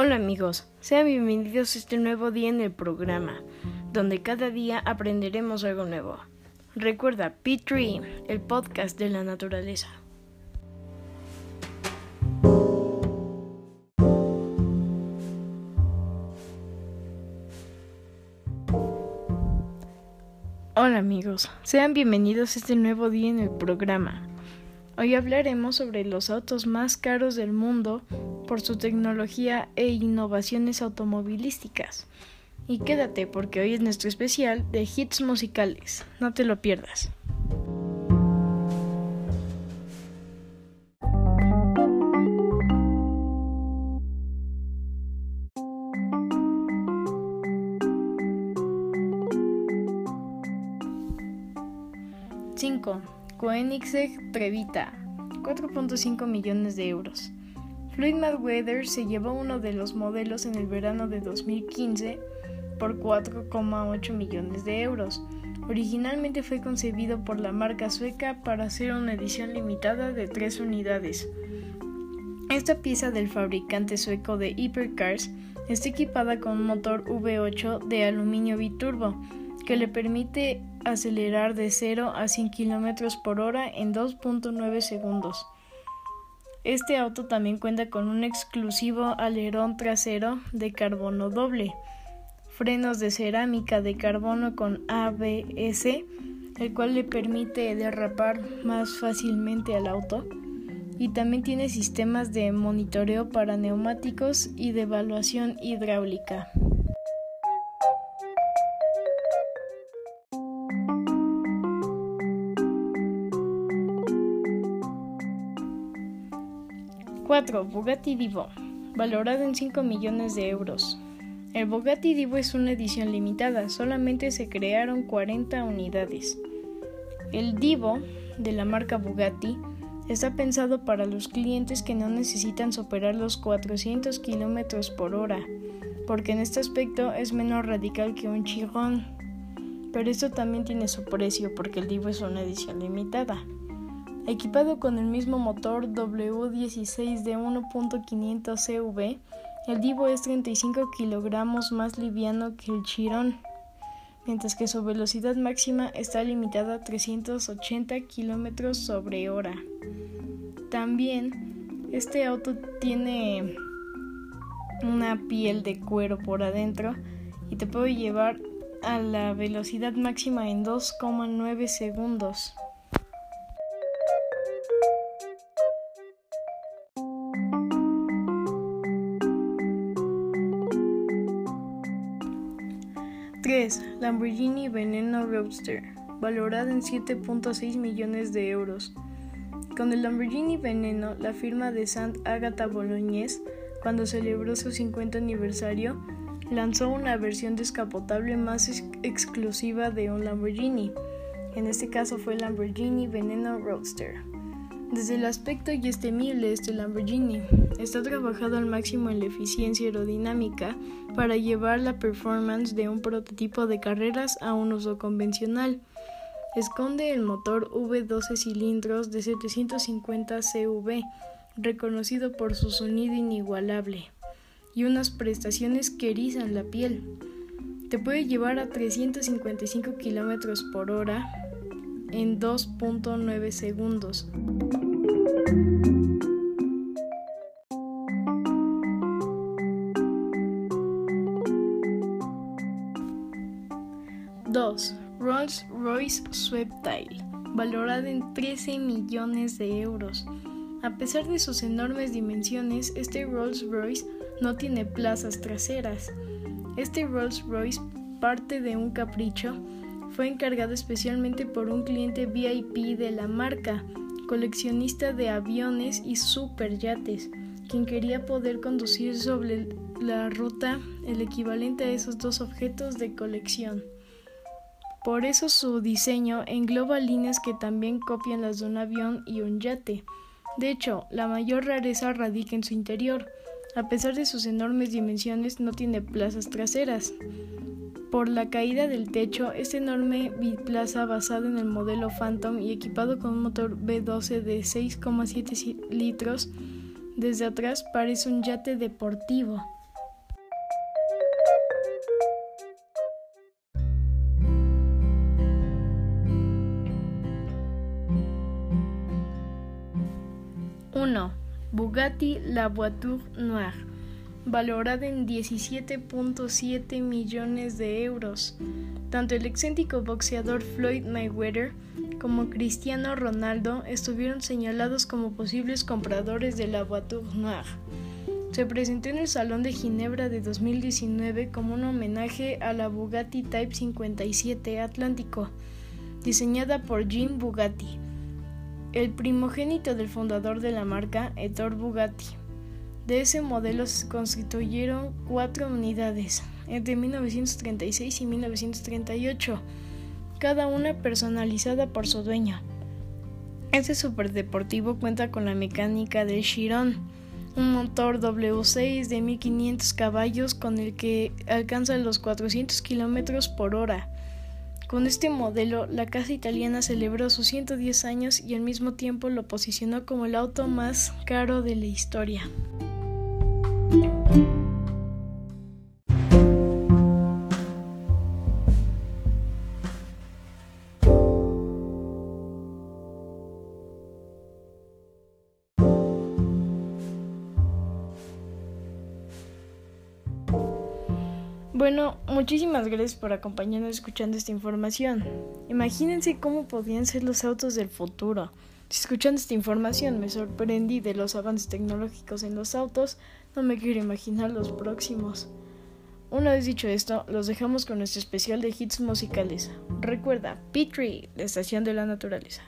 Hola amigos, sean bienvenidos a este nuevo día en el programa, donde cada día aprenderemos algo nuevo. Recuerda P3, el podcast de la naturaleza. Hola amigos, sean bienvenidos a este nuevo día en el programa. Hoy hablaremos sobre los autos más caros del mundo por su tecnología e innovaciones automovilísticas. Y quédate porque hoy es nuestro especial de hits musicales. No te lo pierdas. ¡5! Koenigsegg Trevita, 4.5 millones de euros. Floyd Mayweather se llevó uno de los modelos en el verano de 2015 por 4,8 millones de euros. Originalmente fue concebido por la marca sueca para hacer una edición limitada de tres unidades. Esta pieza del fabricante sueco de Hypercars está equipada con un motor V8 de aluminio biturbo que le permite acelerar de 0 a 100 km por hora en 2.9 segundos. Este auto también cuenta con un exclusivo alerón trasero de carbono doble, frenos de cerámica de carbono con ABS, el cual le permite derrapar más fácilmente al auto, y también tiene sistemas de monitoreo para neumáticos y de evaluación hidráulica. 4. Bugatti Divo, valorado en 5 millones de euros. El Bugatti Divo es una edición limitada, solamente se crearon 40 unidades. El Divo, de la marca Bugatti, está pensado para los clientes que no necesitan superar los 400 km por hora, porque en este aspecto es menos radical que un Chiron. Pero esto también tiene su precio porque el Divo es una edición limitada. Equipado con el mismo motor W16 de 1.500 CV, el Divo es 35 kilogramos más liviano que el Chiron, mientras que su velocidad máxima está limitada a 380 kilómetros sobre hora. También, este auto tiene una piel de cuero por adentro y te puede llevar a la velocidad máxima en 2,9 segundos. 3. Lamborghini Veneno Roadster, valorado en 7.6 millones de euros. Con el Lamborghini Veneno, la firma de Sant Agata Bolognese, cuando celebró su 50 aniversario, lanzó una versión descapotable más exclusiva de un Lamborghini. En este caso fue el Lamborghini Veneno Roadster. Desde el aspecto y es temible este Lamborghini. Está trabajado al máximo en la eficiencia aerodinámica para llevar la performance de un prototipo de carreras a un uso convencional. Esconde el motor V12 cilindros de 750 CV, reconocido por su sonido inigualable, y unas prestaciones que erizan la piel. Te puede llevar a 355 km por hora en 2.9 segundos. 2. Rolls-Royce Sweptail, valorada en 13 millones de euros. A pesar de sus enormes dimensiones, este Rolls-Royce no tiene plazas traseras. Este Rolls-Royce parte de un capricho fue encargado especialmente por un cliente VIP de la marca, coleccionista de aviones y superyates, quien quería poder conducir sobre la ruta el equivalente a esos dos objetos de colección. Por eso su diseño engloba líneas que también copian las de un avión y un yate. De hecho, la mayor rareza radica en su interior a pesar de sus enormes dimensiones, no tiene plazas traseras. Por la caída del techo, este enorme biplaza basado en el modelo Phantom y equipado con un motor V12 de 6,7 litros, desde atrás parece un yate deportivo. Uno. Bugatti La Voiture Noire, valorada en 17.7 millones de euros. Tanto el excéntrico boxeador Floyd Mayweather como Cristiano Ronaldo estuvieron señalados como posibles compradores de la Voiture Noire. Se presentó en el Salón de Ginebra de 2019 como un homenaje a la Bugatti Type 57 Atlántico, diseñada por Jean Bugatti el primogénito del fundador de la marca, Ettore Bugatti. De ese modelo se constituyeron cuatro unidades entre 1936 y 1938, cada una personalizada por su dueño. Este superdeportivo cuenta con la mecánica del Chiron, un motor W6 de 1500 caballos con el que alcanza los 400 km por hora con este modelo, la casa italiana celebró sus 110 años y al mismo tiempo lo posicionó como el auto más caro de la historia. Bueno, muchísimas gracias por acompañarnos escuchando esta información. Imagínense cómo podrían ser los autos del futuro. Escuchando esta información me sorprendí de los avances tecnológicos en los autos, no me quiero imaginar los próximos. Una vez dicho esto, los dejamos con nuestro especial de hits musicales. Recuerda, Petrie, la estación de la naturaleza.